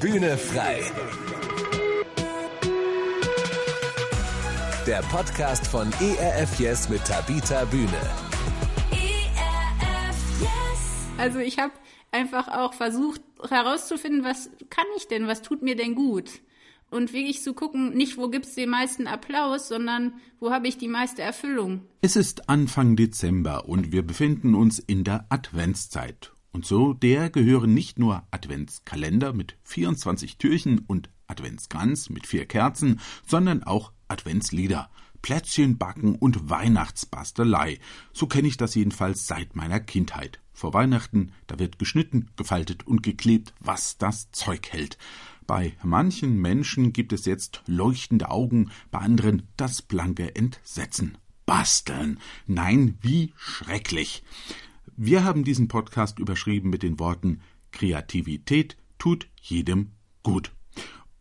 Bühne frei. Der Podcast von ERF Yes mit Tabita Bühne. Also ich habe einfach auch versucht herauszufinden, was kann ich denn, was tut mir denn gut? Und wirklich zu gucken, nicht wo gibt's den meisten Applaus, sondern wo habe ich die meiste Erfüllung. Es ist Anfang Dezember und wir befinden uns in der Adventszeit. Und so der gehören nicht nur Adventskalender mit 24 Türchen und Adventskranz mit vier Kerzen, sondern auch Adventslieder. Plätzchen backen und Weihnachtsbastelei. So kenne ich das jedenfalls seit meiner Kindheit. Vor Weihnachten, da wird geschnitten, gefaltet und geklebt, was das Zeug hält. Bei manchen Menschen gibt es jetzt leuchtende Augen, bei anderen das blanke Entsetzen. Basteln. Nein, wie schrecklich. Wir haben diesen Podcast überschrieben mit den Worten Kreativität tut jedem gut.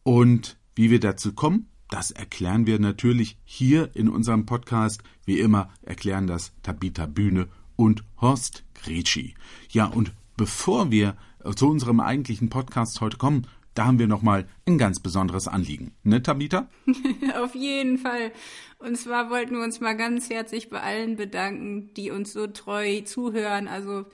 Und wie wir dazu kommen, das erklären wir natürlich hier in unserem Podcast. Wie immer erklären das Tabita Bühne und Horst Gretschi. Ja, und bevor wir zu unserem eigentlichen Podcast heute kommen, da haben wir nochmal ein ganz besonderes Anliegen. Ne, Tabita? Auf jeden Fall. Und zwar wollten wir uns mal ganz herzlich bei allen bedanken, die uns so treu zuhören. Also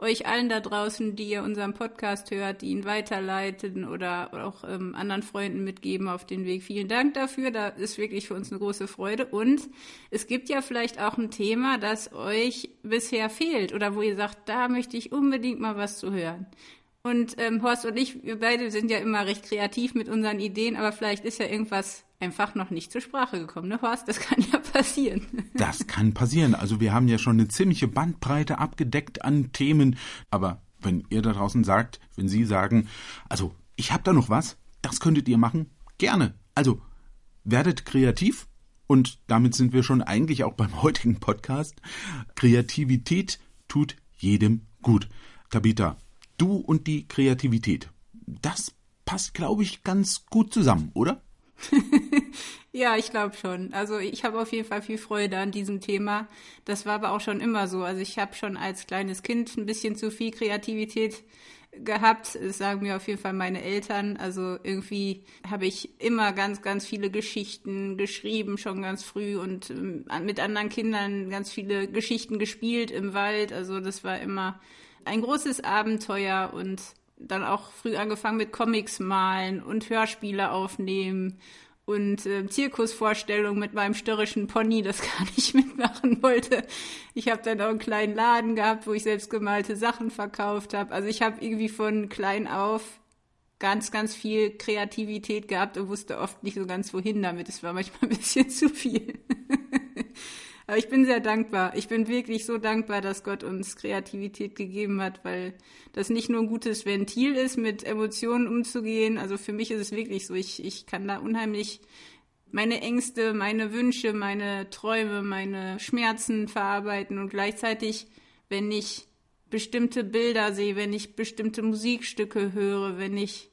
euch allen da draußen, die ihr unseren Podcast hört, die ihn weiterleiten oder auch ähm, anderen Freunden mitgeben auf den Weg. Vielen Dank dafür. Da ist wirklich für uns eine große Freude. Und es gibt ja vielleicht auch ein Thema, das euch bisher fehlt oder wo ihr sagt, da möchte ich unbedingt mal was zu hören. Und ähm, Horst und ich, wir beide sind ja immer recht kreativ mit unseren Ideen, aber vielleicht ist ja irgendwas einfach noch nicht zur Sprache gekommen, ne Horst? Das kann ja passieren. Das kann passieren. Also wir haben ja schon eine ziemliche Bandbreite abgedeckt an Themen. Aber wenn ihr da draußen sagt, wenn Sie sagen, also ich habe da noch was, das könntet ihr machen, gerne. Also werdet kreativ. Und damit sind wir schon eigentlich auch beim heutigen Podcast. Kreativität tut jedem gut. Tabita, Du und die Kreativität. Das passt, glaube ich, ganz gut zusammen, oder? ja, ich glaube schon. Also ich habe auf jeden Fall viel Freude an diesem Thema. Das war aber auch schon immer so. Also ich habe schon als kleines Kind ein bisschen zu viel Kreativität gehabt. Das sagen mir auf jeden Fall meine Eltern. Also irgendwie habe ich immer ganz, ganz viele Geschichten geschrieben, schon ganz früh und ähm, mit anderen Kindern ganz viele Geschichten gespielt im Wald. Also das war immer ein großes Abenteuer und dann auch früh angefangen mit Comics malen und Hörspiele aufnehmen und äh, Zirkusvorstellungen mit meinem störrischen Pony, das gar nicht mitmachen wollte. Ich habe dann auch einen kleinen Laden gehabt, wo ich selbst gemalte Sachen verkauft habe. Also ich habe irgendwie von klein auf ganz, ganz viel Kreativität gehabt und wusste oft nicht so ganz wohin damit. Es war manchmal ein bisschen zu viel. Aber ich bin sehr dankbar. Ich bin wirklich so dankbar, dass Gott uns Kreativität gegeben hat, weil das nicht nur ein gutes Ventil ist, mit Emotionen umzugehen. Also für mich ist es wirklich so. Ich, ich kann da unheimlich meine Ängste, meine Wünsche, meine Träume, meine Schmerzen verarbeiten und gleichzeitig, wenn ich bestimmte Bilder sehe, wenn ich bestimmte Musikstücke höre, wenn ich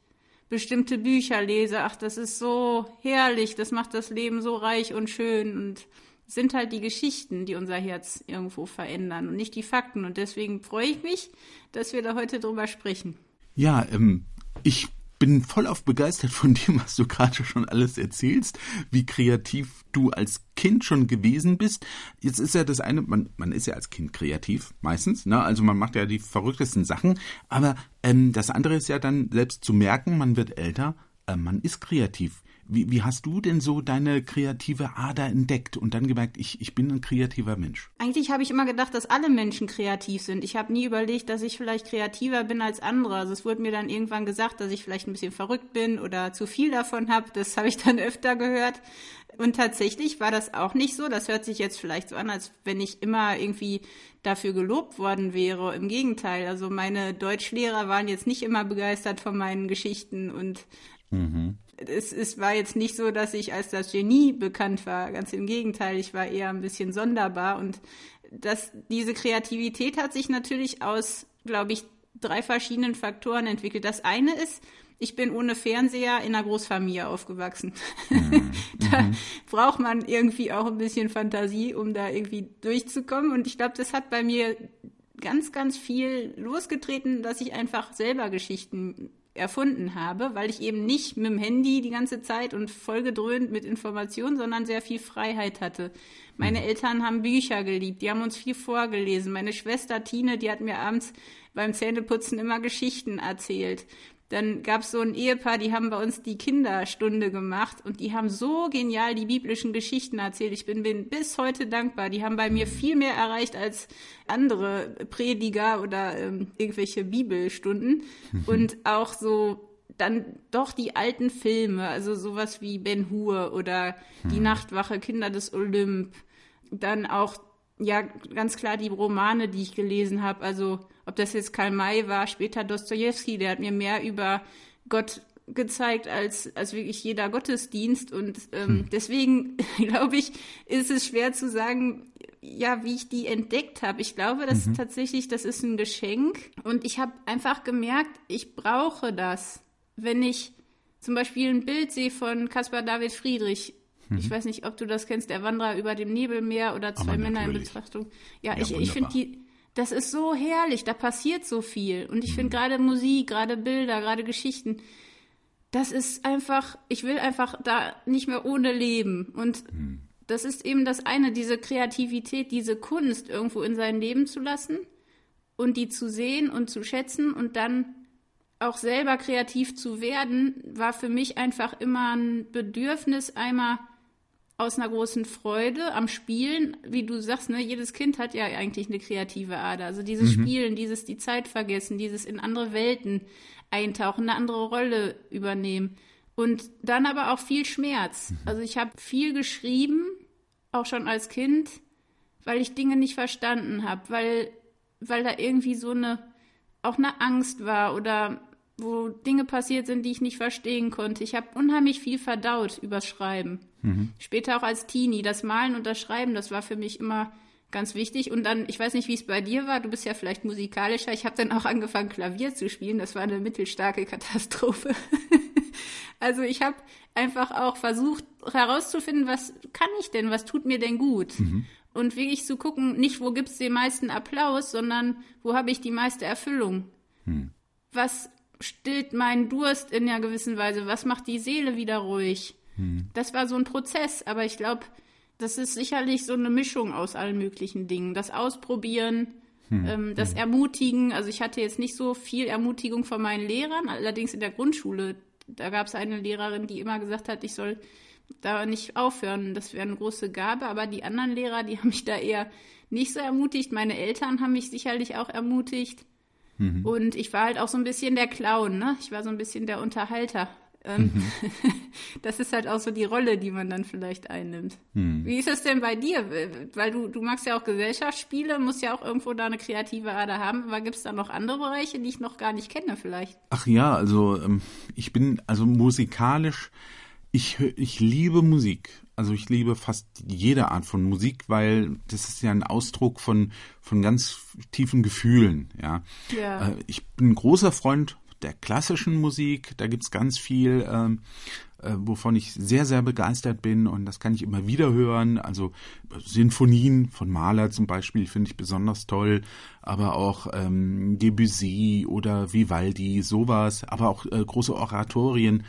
bestimmte Bücher lese, ach, das ist so herrlich, das macht das Leben so reich und schön und sind halt die Geschichten, die unser Herz irgendwo verändern und nicht die Fakten. Und deswegen freue ich mich, dass wir da heute drüber sprechen. Ja, ähm, ich bin voll auf begeistert von dem, was du gerade schon alles erzählst, wie kreativ du als Kind schon gewesen bist. Jetzt ist ja das eine, man, man ist ja als Kind kreativ, meistens, ne? Also man macht ja die verrücktesten Sachen, aber ähm, das andere ist ja dann selbst zu merken, man wird älter, äh, man ist kreativ. Wie, wie hast du denn so deine kreative Ader entdeckt und dann gemerkt, ich, ich bin ein kreativer Mensch? Eigentlich habe ich immer gedacht, dass alle Menschen kreativ sind. Ich habe nie überlegt, dass ich vielleicht kreativer bin als andere. Also es wurde mir dann irgendwann gesagt, dass ich vielleicht ein bisschen verrückt bin oder zu viel davon habe. Das habe ich dann öfter gehört. Und tatsächlich war das auch nicht so. Das hört sich jetzt vielleicht so an, als wenn ich immer irgendwie dafür gelobt worden wäre. Im Gegenteil. Also meine Deutschlehrer waren jetzt nicht immer begeistert von meinen Geschichten und mhm es, es war jetzt nicht so, dass ich als das Genie bekannt war. Ganz im Gegenteil, ich war eher ein bisschen sonderbar. Und das, diese Kreativität hat sich natürlich aus, glaube ich, drei verschiedenen Faktoren entwickelt. Das eine ist, ich bin ohne Fernseher in einer Großfamilie aufgewachsen. Mhm. da mhm. braucht man irgendwie auch ein bisschen Fantasie, um da irgendwie durchzukommen. Und ich glaube, das hat bei mir ganz, ganz viel losgetreten, dass ich einfach selber Geschichten erfunden habe, weil ich eben nicht mit dem Handy die ganze Zeit und vollgedröhnt mit Informationen, sondern sehr viel Freiheit hatte. Meine mhm. Eltern haben Bücher geliebt, die haben uns viel vorgelesen. Meine Schwester Tine, die hat mir abends beim Zähneputzen immer Geschichten erzählt. Dann gab es so ein Ehepaar, die haben bei uns die Kinderstunde gemacht und die haben so genial die biblischen Geschichten erzählt. Ich bin, bin bis heute dankbar. Die haben bei mir viel mehr erreicht als andere Prediger oder ähm, irgendwelche Bibelstunden. Mhm. Und auch so dann doch die alten Filme, also sowas wie Ben Hur oder Die mhm. Nachtwache, Kinder des Olymp. Dann auch, ja, ganz klar die Romane, die ich gelesen habe. Also ob das jetzt Karl May war, später Dostoevsky, der hat mir mehr über Gott gezeigt als, als wirklich jeder Gottesdienst. Und ähm, hm. deswegen, glaube ich, ist es schwer zu sagen, ja, wie ich die entdeckt habe. Ich glaube, dass mhm. tatsächlich, das ist ein Geschenk. Und ich habe einfach gemerkt, ich brauche das. Wenn ich zum Beispiel ein Bild sehe von Caspar David Friedrich, mhm. ich weiß nicht, ob du das kennst, der Wanderer über dem Nebelmeer oder zwei Männer in Betrachtung. Ja, ja ich, ich finde die, das ist so herrlich, da passiert so viel. Und ich mhm. finde gerade Musik, gerade Bilder, gerade Geschichten, das ist einfach, ich will einfach da nicht mehr ohne leben. Und mhm. das ist eben das eine, diese Kreativität, diese Kunst irgendwo in sein Leben zu lassen und die zu sehen und zu schätzen und dann auch selber kreativ zu werden, war für mich einfach immer ein Bedürfnis, einmal aus einer großen Freude am Spielen, wie du sagst, ne, jedes Kind hat ja eigentlich eine kreative Ader. Also dieses mhm. Spielen, dieses die Zeit vergessen, dieses in andere Welten eintauchen, eine andere Rolle übernehmen. Und dann aber auch viel Schmerz. Mhm. Also ich habe viel geschrieben, auch schon als Kind, weil ich Dinge nicht verstanden habe, weil, weil da irgendwie so eine, auch eine Angst war oder wo Dinge passiert sind, die ich nicht verstehen konnte. Ich habe unheimlich viel verdaut übers Schreiben. Mhm. Später auch als Teenie. Das Malen und das Schreiben, das war für mich immer ganz wichtig. Und dann, ich weiß nicht, wie es bei dir war, du bist ja vielleicht musikalischer. Ich habe dann auch angefangen, Klavier zu spielen. Das war eine mittelstarke Katastrophe. also ich habe einfach auch versucht herauszufinden, was kann ich denn, was tut mir denn gut? Mhm. Und wirklich zu gucken, nicht wo gibt es den meisten Applaus, sondern wo habe ich die meiste Erfüllung? Mhm. Was stillt meinen Durst in einer gewissen Weise? Was macht die Seele wieder ruhig? Hm. Das war so ein Prozess, aber ich glaube, das ist sicherlich so eine Mischung aus allen möglichen Dingen. Das Ausprobieren, hm. ähm, das hm. Ermutigen. Also ich hatte jetzt nicht so viel Ermutigung von meinen Lehrern, allerdings in der Grundschule. Da gab es eine Lehrerin, die immer gesagt hat, ich soll da nicht aufhören. Das wäre eine große Gabe. Aber die anderen Lehrer, die haben mich da eher nicht so ermutigt. Meine Eltern haben mich sicherlich auch ermutigt. Mhm. Und ich war halt auch so ein bisschen der Clown, ne? Ich war so ein bisschen der Unterhalter. Ähm, mhm. das ist halt auch so die Rolle, die man dann vielleicht einnimmt. Mhm. Wie ist es denn bei dir? Weil du, du magst ja auch Gesellschaftsspiele, musst ja auch irgendwo da eine kreative Ader haben. Aber gibt es da noch andere Bereiche, die ich noch gar nicht kenne vielleicht? Ach ja, also ähm, ich bin also musikalisch, ich, ich liebe Musik. Also ich liebe fast jede Art von Musik, weil das ist ja ein Ausdruck von, von ganz tiefen Gefühlen. Ja. ja. Äh, ich bin ein großer Freund der klassischen Musik. Da gibt's ganz viel, ähm, äh, wovon ich sehr, sehr begeistert bin und das kann ich immer wieder hören. Also Sinfonien von Mahler zum Beispiel finde ich besonders toll, aber auch ähm, Debussy oder Vivaldi, sowas, aber auch äh, große Oratorien.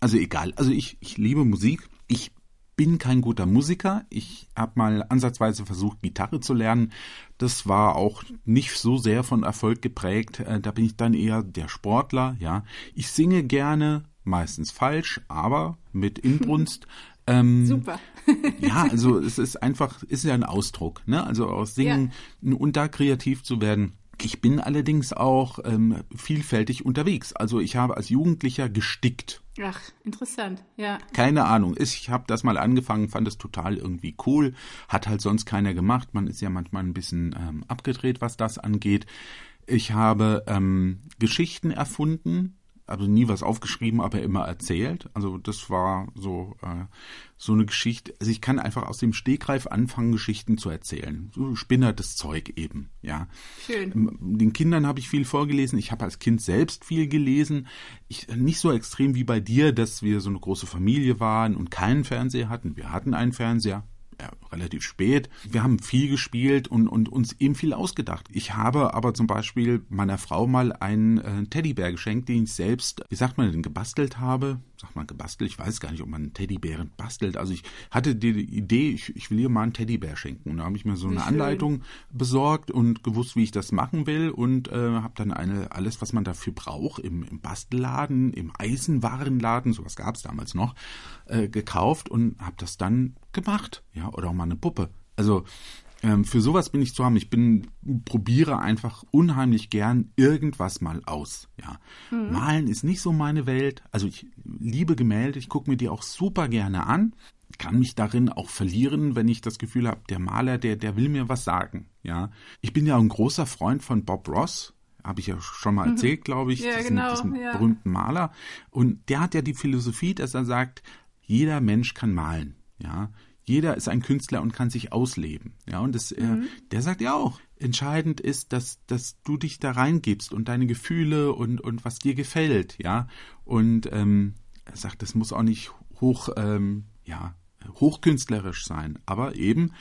Also egal. Also ich, ich liebe Musik. Ich bin kein guter Musiker. Ich habe mal ansatzweise versucht, Gitarre zu lernen. Das war auch nicht so sehr von Erfolg geprägt. Äh, da bin ich dann eher der Sportler, ja. Ich singe gerne, meistens falsch, aber mit Inbrunst. Ähm, Super. ja, also es ist einfach, ist ja ein Ausdruck, ne? Also aus Singen ja. und da kreativ zu werden. Ich bin allerdings auch ähm, vielfältig unterwegs. Also ich habe als Jugendlicher gestickt. Ach, interessant, ja. Keine Ahnung. Ich habe das mal angefangen, fand es total irgendwie cool. Hat halt sonst keiner gemacht. Man ist ja manchmal ein bisschen ähm, abgedreht, was das angeht. Ich habe ähm, Geschichten erfunden, also nie was aufgeschrieben, aber immer erzählt. Also das war so äh, so eine Geschichte. Also ich kann einfach aus dem Stegreif anfangen, Geschichten zu erzählen. So spinnertes Zeug eben, ja. Schön. Ähm, den Kindern habe ich viel vorgelesen. Ich habe als Kind selbst viel gelesen. Ich, nicht so extrem wie bei dir, dass wir so eine große Familie waren und keinen Fernseher hatten. Wir hatten einen Fernseher, ja, relativ spät. Wir haben viel gespielt und, und uns eben viel ausgedacht. Ich habe aber zum Beispiel meiner Frau mal einen äh, Teddybär geschenkt, den ich selbst, wie sagt man denn, gebastelt habe. Sagt man gebastelt? Ich weiß gar nicht, ob man einen Teddybären bastelt. Also ich hatte die Idee, ich, ich will ihr mal einen Teddybär schenken. Und da habe ich mir so eine Anleitung besorgt und gewusst, wie ich das machen will und äh, habe dann eine alles, was man dafür braucht, im, im Bastelladen, im Eisenwarenladen, sowas gab es damals noch, äh, gekauft und habe das dann gemacht. Ja, oder auch mal eine Puppe. Also ähm, für sowas bin ich zu haben. Ich bin probiere einfach unheimlich gern irgendwas mal aus. Ja, mhm. Malen ist nicht so meine Welt. Also ich liebe Gemälde. Ich gucke mir die auch super gerne an. Kann mich darin auch verlieren, wenn ich das Gefühl habe, der Maler, der, der will mir was sagen. Ja, ich bin ja ein großer Freund von Bob Ross. Habe ich ja schon mal mhm. erzählt, glaube ich, ja, diesen, genau, diesen ja. berühmten Maler. Und der hat ja die Philosophie, dass er sagt, jeder Mensch kann malen. Ja, jeder ist ein Künstler und kann sich ausleben. Ja, und das, mhm. äh, der sagt ja auch, entscheidend ist, dass, dass du dich da reingibst und deine Gefühle und, und was dir gefällt. Ja, und ähm, er sagt, das muss auch nicht hoch, ähm, ja, hochkünstlerisch sein, aber eben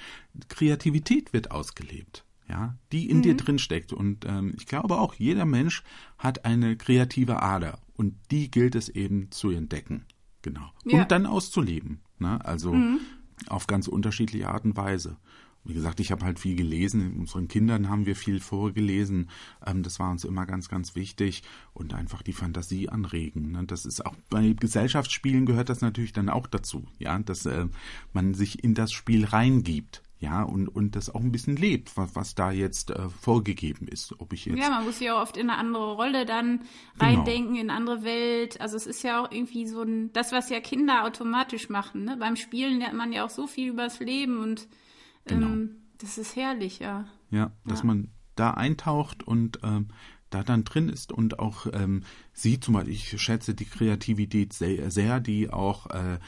Kreativität wird ausgelebt. Ja, die in mhm. dir drin steckt. Und ähm, ich glaube auch, jeder Mensch hat eine kreative Ader und die gilt es eben zu entdecken. Genau. Ja. Und dann auszuleben. Ne? Also mhm auf ganz unterschiedliche Art und Weise. Wie gesagt, ich habe halt viel gelesen. Unseren Kindern haben wir viel vorgelesen. Ähm, das war uns immer ganz, ganz wichtig. Und einfach die Fantasie anregen. Ne? Das ist auch bei Gesellschaftsspielen gehört das natürlich dann auch dazu. Ja, dass äh, man sich in das Spiel reingibt ja, und, und das auch ein bisschen lebt, was, was da jetzt äh, vorgegeben ist. Ob ich jetzt ja, man muss sich auch oft in eine andere Rolle dann genau. reindenken, genau. in eine andere Welt. Also es ist ja auch irgendwie so ein, das, was ja Kinder automatisch machen. Ne? Beim Spielen lernt man ja auch so viel übers Leben und ähm, genau. das ist herrlich, ja. Ja, dass ja. man da eintaucht und ähm, da dann drin ist und auch ähm, sie zum Beispiel, ich schätze die Kreativität sehr, sehr die auch äh,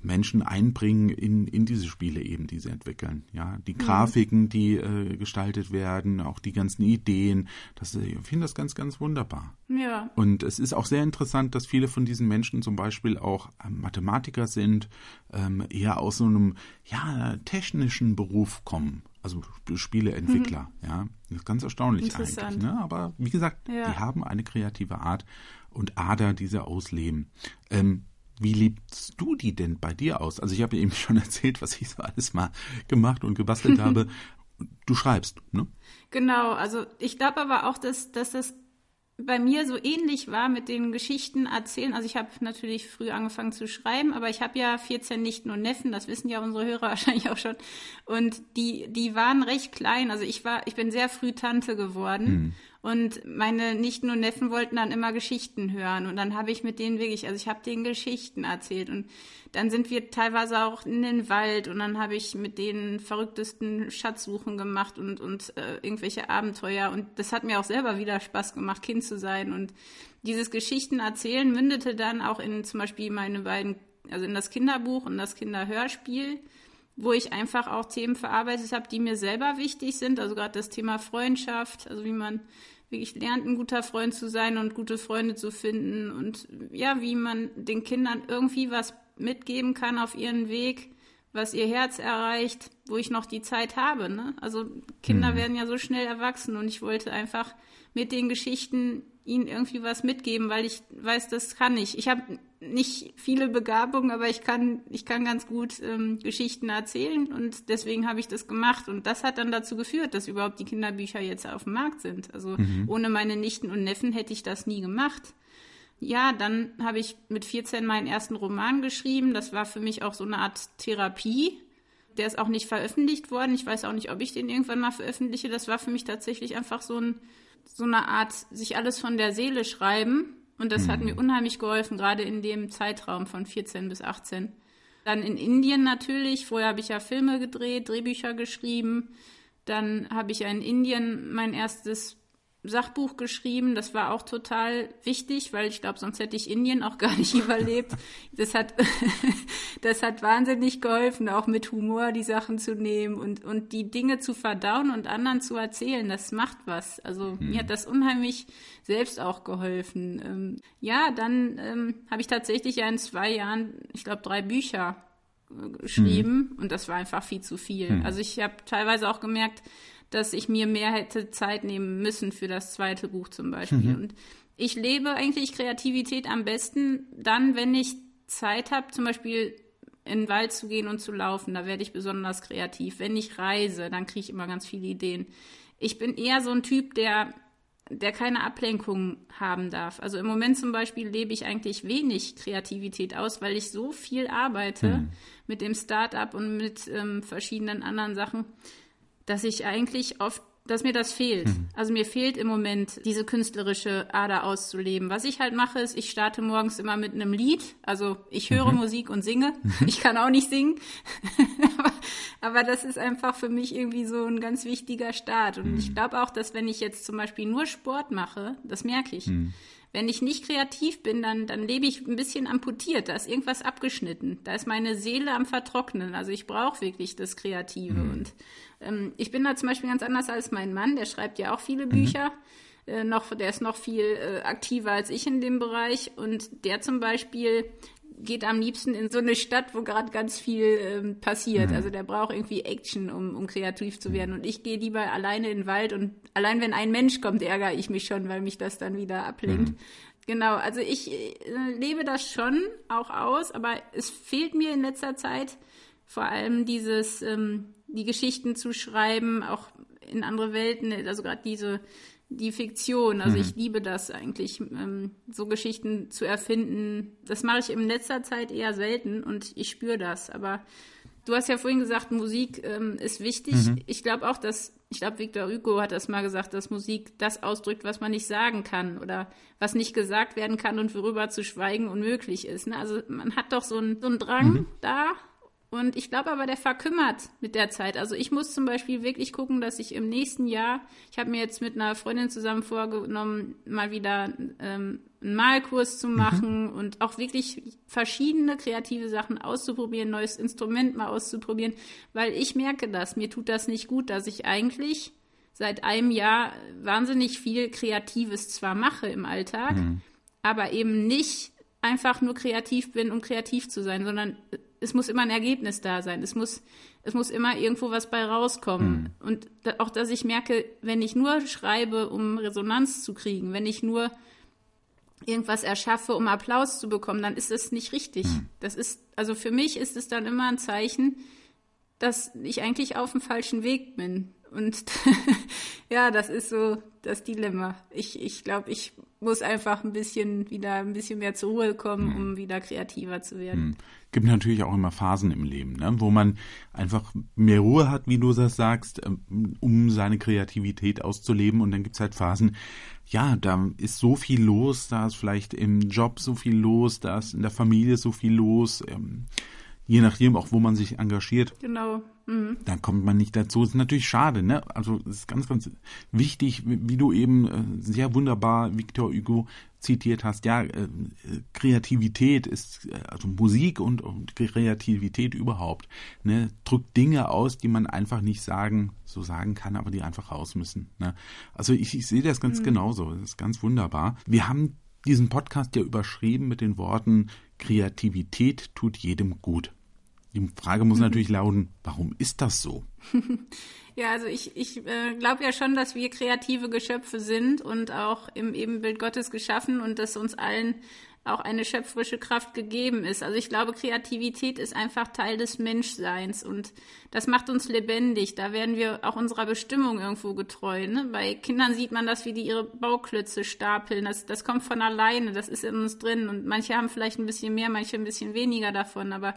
Menschen einbringen in, in diese Spiele eben, die sie entwickeln. Ja, die. Grafiken, die äh, gestaltet werden, auch die ganzen Ideen, das, ich finde das ganz, ganz wunderbar. Ja. Und es ist auch sehr interessant, dass viele von diesen Menschen zum Beispiel auch ähm, Mathematiker sind, ähm, eher aus so einem, ja, technischen Beruf kommen. Also Spieleentwickler, mhm. ja. Das ist ganz erstaunlich eigentlich. Ne? Aber wie gesagt, ja. die haben eine kreative Art und Ader, die sie ausleben. Ähm, wie liebst du die denn bei dir aus? Also ich habe eben schon erzählt, was ich so alles mal gemacht und gebastelt habe. Du schreibst, ne? Genau, also ich glaube aber auch, dass, dass das bei mir so ähnlich war mit den Geschichten erzählen. Also ich habe natürlich früh angefangen zu schreiben, aber ich habe ja 14 Nichten und Neffen, das wissen ja unsere Hörer wahrscheinlich auch schon. Und die, die waren recht klein. Also ich war, ich bin sehr früh Tante geworden. Hm. Und meine Nichten und Neffen wollten dann immer Geschichten hören. Und dann habe ich mit denen wirklich, also ich habe denen Geschichten erzählt. Und dann sind wir teilweise auch in den Wald und dann habe ich mit denen verrücktesten Schatzsuchen gemacht und, und äh, irgendwelche Abenteuer. Und das hat mir auch selber wieder Spaß gemacht, Kind zu sein. Und dieses Geschichten erzählen mündete dann auch in zum Beispiel meine beiden, also in das Kinderbuch und das Kinderhörspiel wo ich einfach auch Themen verarbeitet habe, die mir selber wichtig sind. Also gerade das Thema Freundschaft, also wie man wirklich lernt, ein guter Freund zu sein und gute Freunde zu finden und ja, wie man den Kindern irgendwie was mitgeben kann auf ihren Weg, was ihr Herz erreicht, wo ich noch die Zeit habe. Ne? Also Kinder mhm. werden ja so schnell erwachsen und ich wollte einfach mit den Geschichten ihnen irgendwie was mitgeben, weil ich weiß, das kann ich. Ich habe nicht viele Begabungen, aber ich kann, ich kann ganz gut ähm, Geschichten erzählen und deswegen habe ich das gemacht. Und das hat dann dazu geführt, dass überhaupt die Kinderbücher jetzt auf dem Markt sind. Also mhm. ohne meine Nichten und Neffen hätte ich das nie gemacht. Ja, dann habe ich mit 14 meinen ersten Roman geschrieben. Das war für mich auch so eine Art Therapie. Der ist auch nicht veröffentlicht worden. Ich weiß auch nicht, ob ich den irgendwann mal veröffentliche. Das war für mich tatsächlich einfach so, ein, so eine Art, sich alles von der Seele schreiben und das mhm. hat mir unheimlich geholfen, gerade in dem Zeitraum von 14 bis 18. Dann in Indien natürlich. Vorher habe ich ja Filme gedreht, Drehbücher geschrieben. Dann habe ich ja in Indien mein erstes Sachbuch geschrieben. Das war auch total wichtig, weil ich glaube, sonst hätte ich Indien auch gar nicht überlebt. Das hat, das hat wahnsinnig geholfen, auch mit Humor die Sachen zu nehmen und, und die Dinge zu verdauen und anderen zu erzählen. Das macht was. Also hm. mir hat das unheimlich selbst auch geholfen. Ähm, ja, dann ähm, habe ich tatsächlich ja in zwei Jahren, ich glaube, drei Bücher geschrieben mhm. und das war einfach viel zu viel. Mhm. Also ich habe teilweise auch gemerkt, dass ich mir mehr hätte Zeit nehmen müssen für das zweite Buch zum Beispiel. Mhm. Und ich lebe eigentlich Kreativität am besten dann, wenn ich Zeit habe, zum Beispiel in den Wald zu gehen und zu laufen. Da werde ich besonders kreativ. Wenn ich reise, dann kriege ich immer ganz viele Ideen. Ich bin eher so ein Typ, der der keine Ablenkung haben darf. Also im Moment zum Beispiel lebe ich eigentlich wenig Kreativität aus, weil ich so viel arbeite hm. mit dem Start-up und mit ähm, verschiedenen anderen Sachen, dass ich eigentlich oft dass mir das fehlt. Mhm. Also mir fehlt im Moment diese künstlerische Ader auszuleben. Was ich halt mache, ist, ich starte morgens immer mit einem Lied. Also ich höre mhm. Musik und singe. Mhm. Ich kann auch nicht singen. aber, aber, das ist einfach für mich irgendwie so ein ganz wichtiger Start. Und ich mhm. glaube auch, dass wenn ich jetzt zum Beispiel nur Sport mache, das merke ich. Mhm. Wenn ich nicht kreativ bin, dann, dann lebe ich ein bisschen amputiert. Da ist irgendwas abgeschnitten. Da ist meine Seele am Vertrocknen. Also ich brauche wirklich das Kreative. Mhm. Und ähm, ich bin da zum Beispiel ganz anders als mein Mann. Der schreibt ja auch viele mhm. Bücher. Äh, noch, der ist noch viel äh, aktiver als ich in dem Bereich. Und der zum Beispiel geht am liebsten in so eine Stadt, wo gerade ganz viel ähm, passiert. Mhm. Also der braucht irgendwie Action, um, um kreativ zu werden. Und ich gehe lieber alleine in den Wald und allein wenn ein Mensch kommt, ärgere ich mich schon, weil mich das dann wieder ablenkt. Mhm. Genau, also ich äh, lebe das schon auch aus, aber es fehlt mir in letzter Zeit vor allem dieses, ähm, die Geschichten zu schreiben, auch in andere Welten, also gerade diese die Fiktion. Also mhm. ich liebe das eigentlich, ähm, so Geschichten zu erfinden. Das mache ich in letzter Zeit eher selten und ich spüre das. Aber du hast ja vorhin gesagt, Musik ähm, ist wichtig. Mhm. Ich glaube auch, dass, ich glaube, Victor Hugo hat das mal gesagt, dass Musik das ausdrückt, was man nicht sagen kann oder was nicht gesagt werden kann und worüber zu schweigen unmöglich ist. Ne? Also man hat doch so einen, so einen Drang mhm. da und ich glaube aber, der verkümmert mit der Zeit. Also ich muss zum Beispiel wirklich gucken, dass ich im nächsten Jahr, ich habe mir jetzt mit einer Freundin zusammen vorgenommen, mal wieder ähm, einen Malkurs zu mhm. machen mhm. und auch wirklich verschiedene kreative Sachen auszuprobieren, neues Instrument mal auszuprobieren, weil ich merke das, mir tut das nicht gut, dass ich eigentlich seit einem Jahr wahnsinnig viel Kreatives zwar mache im Alltag, mhm. aber eben nicht einfach nur kreativ bin, um kreativ zu sein, sondern es muss immer ein Ergebnis da sein. Es muss, es muss immer irgendwo was bei rauskommen. Hm. Und da, auch, dass ich merke, wenn ich nur schreibe, um Resonanz zu kriegen, wenn ich nur irgendwas erschaffe, um Applaus zu bekommen, dann ist das nicht richtig. Hm. Das ist, also für mich ist es dann immer ein Zeichen, dass ich eigentlich auf dem falschen Weg bin. Und ja, das ist so das Dilemma. Ich, ich glaube, ich muss einfach ein bisschen wieder ein bisschen mehr zur Ruhe kommen, hm. um wieder kreativer zu werden. Hm gibt natürlich auch immer Phasen im Leben, ne, wo man einfach mehr Ruhe hat, wie du das sagst, ähm, um seine Kreativität auszuleben. Und dann gibt's halt Phasen, ja, da ist so viel los, da ist vielleicht im Job so viel los, da ist in der Familie so viel los. Ähm, je nachdem auch, wo man sich engagiert. Genau. Mhm. Dann kommt man nicht dazu. Das ist natürlich schade, ne? Also es ist ganz, ganz wichtig, wie du eben äh, sehr wunderbar Victor Hugo zitiert hast. Ja, äh, Kreativität ist, äh, also Musik und, und Kreativität überhaupt, ne, drückt Dinge aus, die man einfach nicht sagen, so sagen kann, aber die einfach raus müssen. Ne? Also ich, ich sehe das ganz mhm. genauso. Das ist ganz wunderbar. Wir haben diesen Podcast ja überschrieben mit den Worten Kreativität tut jedem gut. Die Frage muss natürlich lauten, warum ist das so? Ja, also ich, ich äh, glaube ja schon, dass wir kreative Geschöpfe sind und auch im Ebenbild Gottes geschaffen und dass uns allen auch eine schöpferische Kraft gegeben ist. Also ich glaube, Kreativität ist einfach Teil des Menschseins und das macht uns lebendig. Da werden wir auch unserer Bestimmung irgendwo getreu. Ne? Bei Kindern sieht man das, wie die ihre Bauklötze stapeln. Das, das kommt von alleine, das ist in uns drin und manche haben vielleicht ein bisschen mehr, manche ein bisschen weniger davon, aber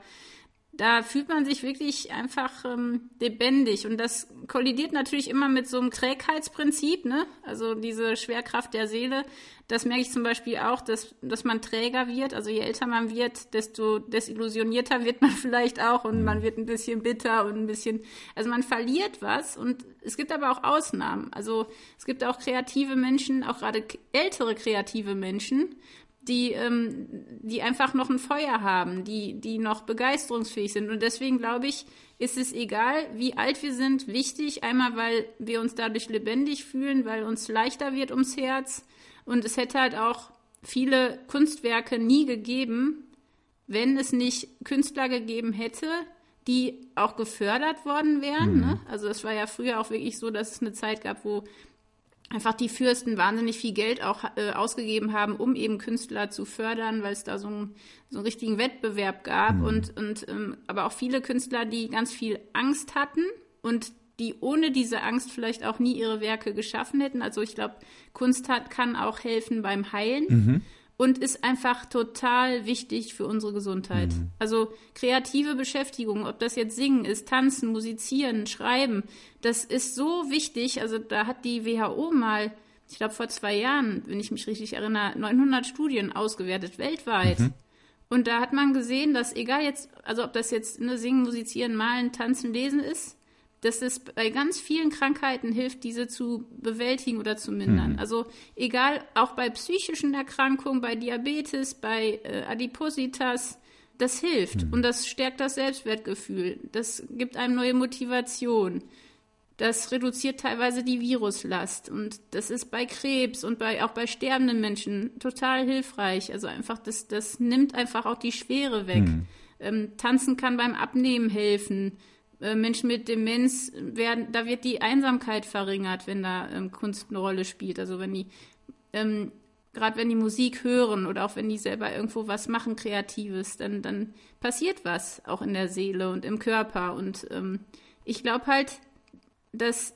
da fühlt man sich wirklich einfach ähm, lebendig. Und das kollidiert natürlich immer mit so einem Trägheitsprinzip, ne? Also diese Schwerkraft der Seele. Das merke ich zum Beispiel auch, dass, dass man träger wird. Also je älter man wird, desto desillusionierter wird man vielleicht auch und man wird ein bisschen bitter und ein bisschen, also man verliert was und es gibt aber auch Ausnahmen. Also es gibt auch kreative Menschen, auch gerade ältere kreative Menschen, die, ähm, die einfach noch ein Feuer haben, die, die noch begeisterungsfähig sind. Und deswegen glaube ich, ist es egal, wie alt wir sind, wichtig, einmal weil wir uns dadurch lebendig fühlen, weil uns leichter wird ums Herz. Und es hätte halt auch viele Kunstwerke nie gegeben, wenn es nicht Künstler gegeben hätte, die auch gefördert worden wären. Mhm. Ne? Also es war ja früher auch wirklich so, dass es eine Zeit gab, wo einfach die Fürsten wahnsinnig viel Geld auch äh, ausgegeben haben, um eben Künstler zu fördern, weil es da so, ein, so einen richtigen Wettbewerb gab. Mhm. Und, und ähm, aber auch viele Künstler, die ganz viel Angst hatten und die ohne diese Angst vielleicht auch nie ihre Werke geschaffen hätten. Also ich glaube, Kunst hat, kann auch helfen beim Heilen. Mhm und ist einfach total wichtig für unsere Gesundheit. Mhm. Also kreative Beschäftigung, ob das jetzt Singen ist, Tanzen, Musizieren, Schreiben, das ist so wichtig. Also da hat die WHO mal, ich glaube vor zwei Jahren, wenn ich mich richtig erinnere, 900 Studien ausgewertet weltweit. Mhm. Und da hat man gesehen, dass egal jetzt, also ob das jetzt ne, Singen, Musizieren, Malen, Tanzen, Lesen ist, dass es bei ganz vielen Krankheiten hilft, diese zu bewältigen oder zu mindern. Mhm. Also egal, auch bei psychischen Erkrankungen, bei Diabetes, bei äh, Adipositas, das hilft mhm. und das stärkt das Selbstwertgefühl. Das gibt einem neue Motivation. Das reduziert teilweise die Viruslast und das ist bei Krebs und bei auch bei sterbenden Menschen total hilfreich. Also einfach das das nimmt einfach auch die Schwere weg. Mhm. Ähm, Tanzen kann beim Abnehmen helfen. Äh, Menschen mit Demenz werden, da wird die Einsamkeit verringert, wenn da ähm, Kunst eine Rolle spielt. Also wenn die, ähm, gerade wenn die Musik hören oder auch wenn die selber irgendwo was machen, Kreatives, dann, dann passiert was auch in der Seele und im Körper. Und ähm, ich glaube halt, dass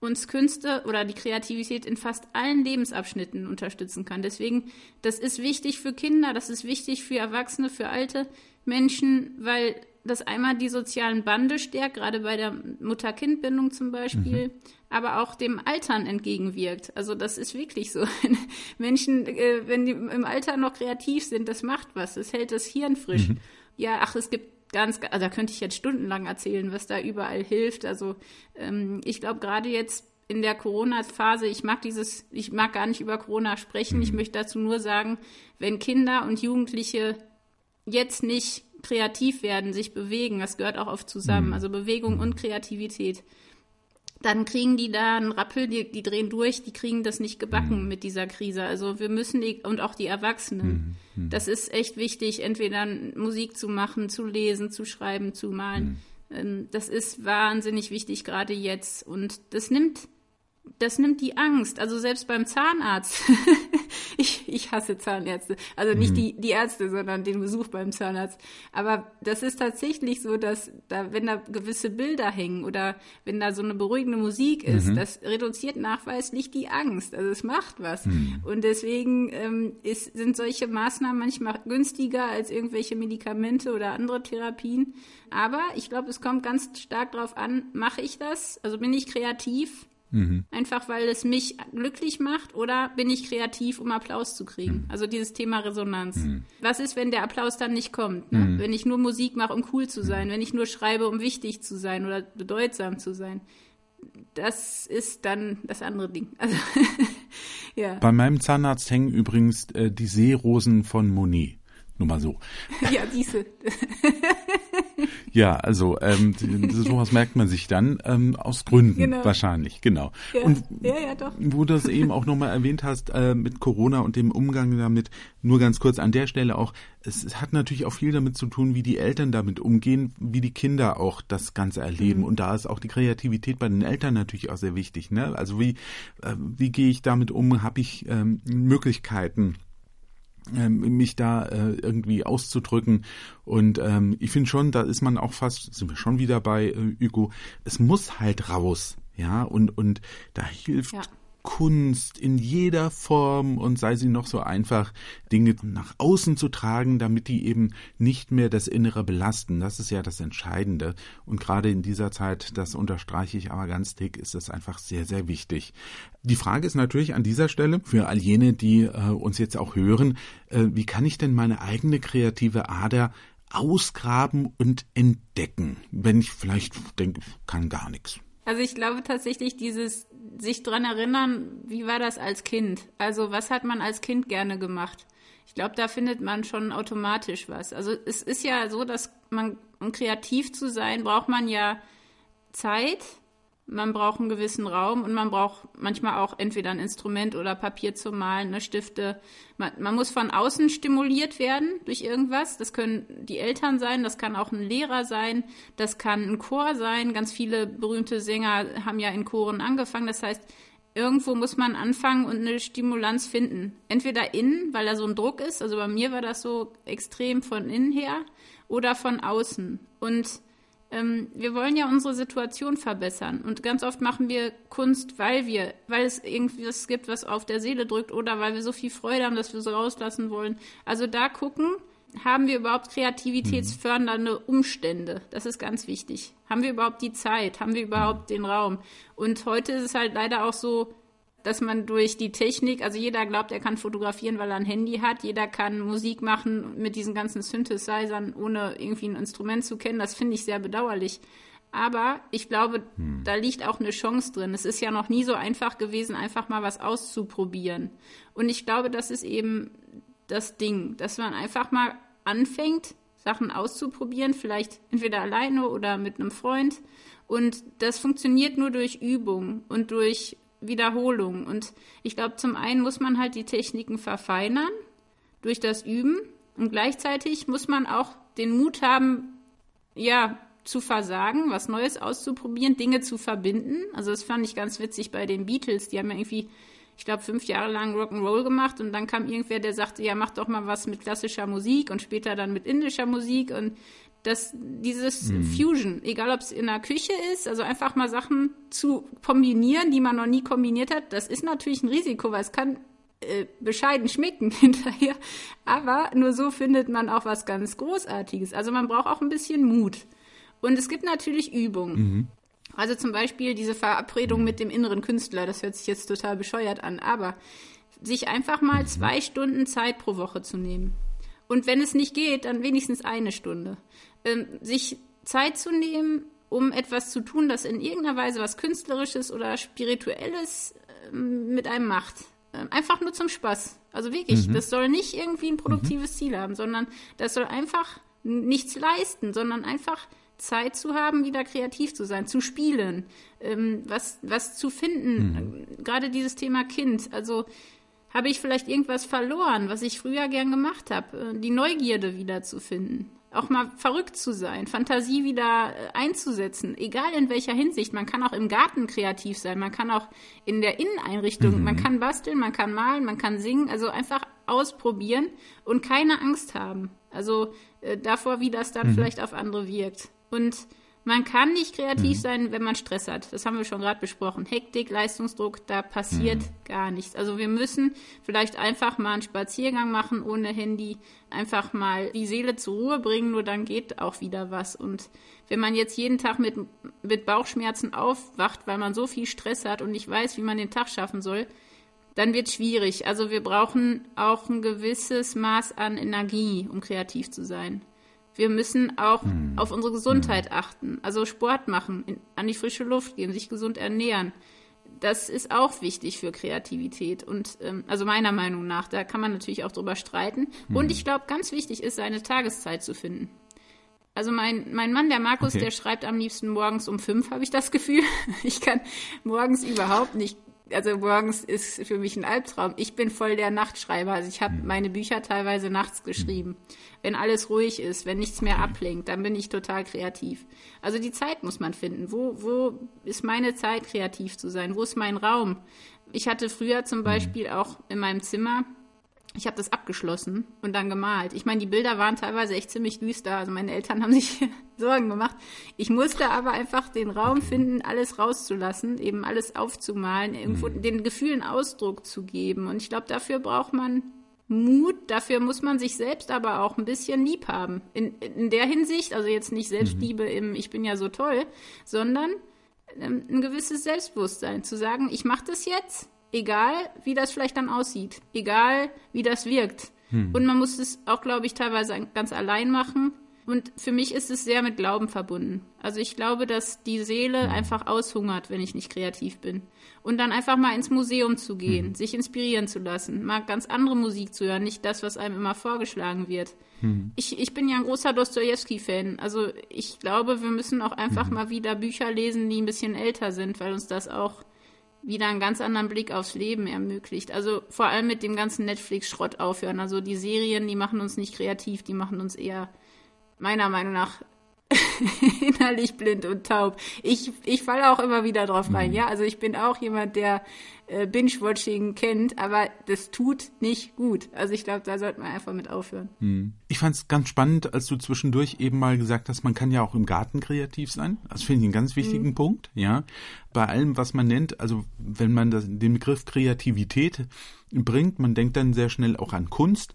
uns Künste oder die Kreativität in fast allen Lebensabschnitten unterstützen kann. Deswegen, das ist wichtig für Kinder, das ist wichtig für Erwachsene, für alte Menschen, weil das einmal die sozialen Bande stärkt, gerade bei der Mutter-Kind-Bindung zum Beispiel, mhm. aber auch dem Altern entgegenwirkt. Also das ist wirklich so. Menschen, äh, wenn die im Alter noch kreativ sind, das macht was, das hält das Hirn frisch. Mhm. Ja, ach, es gibt ganz, also da könnte ich jetzt stundenlang erzählen, was da überall hilft. Also ähm, ich glaube gerade jetzt in der Corona-Phase, ich mag dieses, ich mag gar nicht über Corona sprechen. Mhm. Ich möchte dazu nur sagen, wenn Kinder und Jugendliche jetzt nicht kreativ werden, sich bewegen, das gehört auch oft zusammen, mhm. also Bewegung und Kreativität. Dann kriegen die da einen Rappel, die, die drehen durch, die kriegen das nicht gebacken mhm. mit dieser Krise. Also wir müssen die, und auch die Erwachsenen. Mhm. mhm. Das ist echt wichtig, entweder Musik zu machen, zu lesen, zu schreiben, zu malen. Mhm. Ähm, das ist wahnsinnig wichtig, gerade jetzt. Und das nimmt das nimmt die Angst. Also selbst beim Zahnarzt. ich, ich hasse Zahnärzte. Also nicht mhm. die, die Ärzte, sondern den Besuch beim Zahnarzt. Aber das ist tatsächlich so, dass da, wenn da gewisse Bilder hängen oder wenn da so eine beruhigende Musik ist, mhm. das reduziert nachweislich die Angst. Also es macht was. Mhm. Und deswegen ähm, ist, sind solche Maßnahmen manchmal günstiger als irgendwelche Medikamente oder andere Therapien. Aber ich glaube, es kommt ganz stark darauf an, mache ich das? Also bin ich kreativ? Mhm. Einfach weil es mich glücklich macht oder bin ich kreativ, um Applaus zu kriegen? Mhm. Also dieses Thema Resonanz. Mhm. Was ist, wenn der Applaus dann nicht kommt? Ne? Mhm. Wenn ich nur Musik mache, um cool zu sein, mhm. wenn ich nur schreibe, um wichtig zu sein oder bedeutsam zu sein? Das ist dann das andere Ding. Also, ja. Bei meinem Zahnarzt hängen übrigens äh, die Seerosen von Monet. Nur mal so. Ja, diese. ja, also ähm, sowas merkt man sich dann ähm, aus Gründen genau. wahrscheinlich, genau. Ja, und ja, ja, doch. wo du das eben auch nochmal erwähnt hast äh, mit Corona und dem Umgang damit, nur ganz kurz an der Stelle auch, es hat natürlich auch viel damit zu tun, wie die Eltern damit umgehen, wie die Kinder auch das Ganze erleben. Mhm. Und da ist auch die Kreativität bei den Eltern natürlich auch sehr wichtig. Ne? Also wie, äh, wie gehe ich damit um? Habe ich ähm, Möglichkeiten? Ähm, mich da äh, irgendwie auszudrücken. Und ähm, ich finde schon, da ist man auch fast, sind wir schon wieder bei äh, Hugo, es muss halt raus. Ja, und, und da hilft ja. Kunst in jeder Form und sei sie noch so einfach, Dinge nach außen zu tragen, damit die eben nicht mehr das Innere belasten. Das ist ja das Entscheidende. Und gerade in dieser Zeit, das unterstreiche ich aber ganz dick, ist es einfach sehr, sehr wichtig. Die Frage ist natürlich an dieser Stelle für all jene, die äh, uns jetzt auch hören, äh, wie kann ich denn meine eigene kreative Ader ausgraben und entdecken, wenn ich vielleicht denke, kann gar nichts. Also ich glaube tatsächlich dieses sich dran erinnern, wie war das als Kind? Also was hat man als Kind gerne gemacht? Ich glaube, da findet man schon automatisch was. Also es ist ja so, dass man, um kreativ zu sein, braucht man ja Zeit man braucht einen gewissen Raum und man braucht manchmal auch entweder ein Instrument oder Papier zum Malen, eine Stifte. Man, man, muss von außen stimuliert werden durch irgendwas. Das können die Eltern sein, das kann auch ein Lehrer sein, das kann ein Chor sein. Ganz viele berühmte Sänger haben ja in Choren angefangen. Das heißt, irgendwo muss man anfangen und eine Stimulanz finden. Entweder innen, weil da so ein Druck ist, also bei mir war das so extrem von innen her, oder von außen. Und ähm, wir wollen ja unsere Situation verbessern. Und ganz oft machen wir Kunst, weil wir, weil es irgendwie was gibt, was auf der Seele drückt oder weil wir so viel Freude haben, dass wir so rauslassen wollen. Also da gucken, haben wir überhaupt kreativitätsfördernde Umstände? Das ist ganz wichtig. Haben wir überhaupt die Zeit? Haben wir überhaupt den Raum? Und heute ist es halt leider auch so, dass man durch die Technik, also jeder glaubt, er kann fotografieren, weil er ein Handy hat, jeder kann Musik machen mit diesen ganzen Synthesizern, ohne irgendwie ein Instrument zu kennen. Das finde ich sehr bedauerlich. Aber ich glaube, hm. da liegt auch eine Chance drin. Es ist ja noch nie so einfach gewesen, einfach mal was auszuprobieren. Und ich glaube, das ist eben das Ding, dass man einfach mal anfängt, Sachen auszuprobieren, vielleicht entweder alleine oder mit einem Freund. Und das funktioniert nur durch Übung und durch Wiederholung. Und ich glaube, zum einen muss man halt die Techniken verfeinern durch das Üben und gleichzeitig muss man auch den Mut haben, ja, zu versagen, was Neues auszuprobieren, Dinge zu verbinden. Also das fand ich ganz witzig bei den Beatles. Die haben ja irgendwie, ich glaube, fünf Jahre lang Rock'n'Roll gemacht und dann kam irgendwer, der sagte, ja, mach doch mal was mit klassischer Musik und später dann mit indischer Musik und dass dieses mhm. Fusion, egal ob es in der Küche ist, also einfach mal Sachen zu kombinieren, die man noch nie kombiniert hat, das ist natürlich ein Risiko, weil es kann äh, bescheiden schmecken hinterher. Aber nur so findet man auch was ganz Großartiges. Also man braucht auch ein bisschen Mut. Und es gibt natürlich Übungen. Mhm. Also zum Beispiel diese Verabredung mhm. mit dem inneren Künstler, das hört sich jetzt total bescheuert an, aber sich einfach mal mhm. zwei Stunden Zeit pro Woche zu nehmen. Und wenn es nicht geht, dann wenigstens eine Stunde ähm, sich Zeit zu nehmen, um etwas zu tun, das in irgendeiner Weise was Künstlerisches oder Spirituelles ähm, mit einem macht. Ähm, einfach nur zum Spaß. Also wirklich, mhm. das soll nicht irgendwie ein produktives mhm. Ziel haben, sondern das soll einfach nichts leisten, sondern einfach Zeit zu haben, wieder kreativ zu sein, zu spielen, ähm, was, was zu finden. Mhm. Gerade dieses Thema Kind. Also habe ich vielleicht irgendwas verloren, was ich früher gern gemacht habe, äh, die Neugierde wieder zu finden auch mal verrückt zu sein, Fantasie wieder äh, einzusetzen, egal in welcher Hinsicht. Man kann auch im Garten kreativ sein, man kann auch in der Inneneinrichtung, mhm. man kann basteln, man kann malen, man kann singen, also einfach ausprobieren und keine Angst haben. Also äh, davor, wie das dann mhm. vielleicht auf andere wirkt. Und man kann nicht kreativ mhm. sein, wenn man Stress hat. Das haben wir schon gerade besprochen. Hektik, Leistungsdruck, da passiert mhm. gar nichts. Also wir müssen vielleicht einfach mal einen Spaziergang machen ohne Handy, einfach mal die Seele zur Ruhe bringen, nur dann geht auch wieder was. Und wenn man jetzt jeden Tag mit, mit Bauchschmerzen aufwacht, weil man so viel Stress hat und nicht weiß, wie man den Tag schaffen soll, dann wird schwierig. Also wir brauchen auch ein gewisses Maß an Energie, um kreativ zu sein. Wir müssen auch hm. auf unsere Gesundheit hm. achten, also Sport machen, in, an die frische Luft gehen, sich gesund ernähren. Das ist auch wichtig für Kreativität und ähm, also meiner Meinung nach, da kann man natürlich auch drüber streiten. Hm. Und ich glaube, ganz wichtig ist, seine Tageszeit zu finden. Also mein, mein Mann, der Markus, okay. der schreibt am liebsten morgens um fünf, habe ich das Gefühl. Ich kann morgens überhaupt nicht also morgens ist für mich ein Albtraum. Ich bin voll der Nachtschreiber. Also ich habe mhm. meine Bücher teilweise nachts geschrieben. Mhm. Wenn alles ruhig ist, wenn nichts mehr ablenkt, dann bin ich total kreativ. Also die Zeit muss man finden. Wo, wo ist meine Zeit, kreativ zu sein? Wo ist mein Raum? Ich hatte früher zum mhm. Beispiel auch in meinem Zimmer ich habe das abgeschlossen und dann gemalt. Ich meine, die Bilder waren teilweise echt ziemlich düster. Also meine Eltern haben sich Sorgen gemacht. Ich musste aber einfach den Raum finden, alles rauszulassen, eben alles aufzumalen, irgendwo mhm. den Gefühlen Ausdruck zu geben. Und ich glaube, dafür braucht man Mut. Dafür muss man sich selbst aber auch ein bisschen lieb haben. In, in der Hinsicht, also jetzt nicht Selbstliebe mhm. im Ich bin ja so toll, sondern ähm, ein gewisses Selbstbewusstsein. Zu sagen, ich mache das jetzt egal wie das vielleicht dann aussieht, egal wie das wirkt. Hm. Und man muss es auch, glaube ich, teilweise ganz allein machen. Und für mich ist es sehr mit Glauben verbunden. Also ich glaube, dass die Seele mhm. einfach aushungert, wenn ich nicht kreativ bin. Und dann einfach mal ins Museum zu gehen, mhm. sich inspirieren zu lassen, mal ganz andere Musik zu hören, nicht das, was einem immer vorgeschlagen wird. Mhm. Ich, ich bin ja ein großer Dostoevsky-Fan. Also ich glaube, wir müssen auch einfach mhm. mal wieder Bücher lesen, die ein bisschen älter sind, weil uns das auch wieder einen ganz anderen Blick aufs Leben ermöglicht. Also vor allem mit dem ganzen Netflix-Schrott aufhören. Also die Serien, die machen uns nicht kreativ, die machen uns eher meiner Meinung nach innerlich blind und taub. Ich, ich falle auch immer wieder drauf rein, mhm. ja. Also ich bin auch jemand, der äh, Binge-Watching kennt, aber das tut nicht gut. Also ich glaube, da sollte man einfach mit aufhören. Mhm. Ich fand es ganz spannend, als du zwischendurch eben mal gesagt hast, man kann ja auch im Garten kreativ sein. Das finde ich einen ganz wichtigen mhm. Punkt, ja. Bei allem, was man nennt, also wenn man das, den Begriff Kreativität bringt, man denkt dann sehr schnell auch an Kunst